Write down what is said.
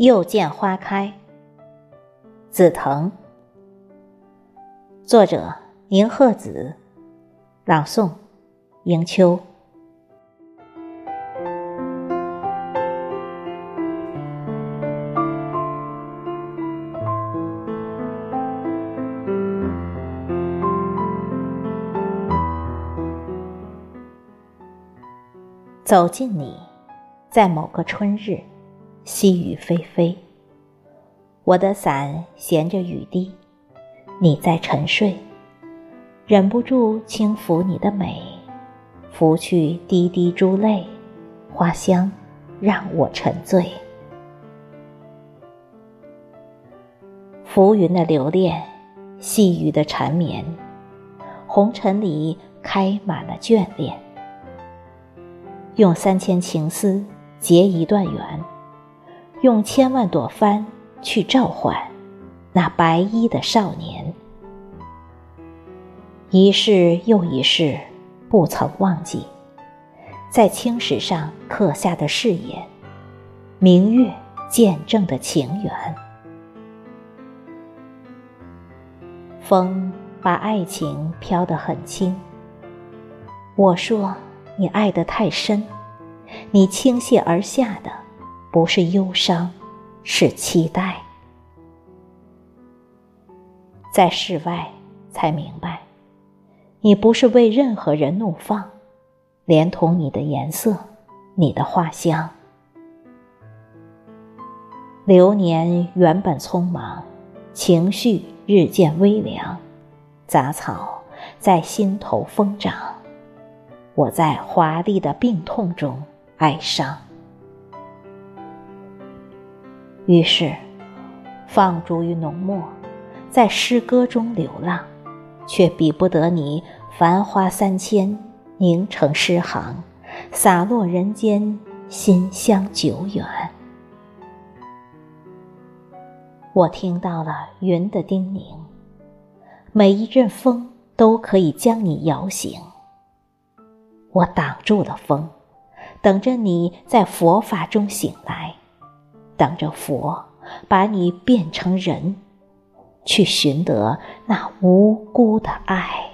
又见花开。紫藤。作者：宁鹤子。朗诵：迎秋。走进你，在某个春日，细雨霏霏。我的伞衔着雨滴，你在沉睡，忍不住轻抚你的美，拂去滴滴珠泪，花香让我沉醉。浮云的留恋，细雨的缠绵，红尘里开满了眷恋。用三千情丝结一段缘，用千万朵帆去召唤那白衣的少年。一世又一世，不曾忘记，在青石上刻下的誓言，明月见证的情缘。风把爱情飘得很轻，我说。你爱得太深，你倾泻而下的不是忧伤，是期待。在室外才明白，你不是为任何人怒放，连同你的颜色，你的花香。流年原本匆忙，情绪日渐微凉，杂草在心头疯长。我在华丽的病痛中哀伤，于是放逐于浓墨，在诗歌中流浪，却比不得你繁花三千凝成诗行，洒落人间馨香久远。我听到了云的叮咛，每一阵风都可以将你摇醒。我挡住了风，等着你在佛法中醒来，等着佛把你变成人，去寻得那无辜的爱。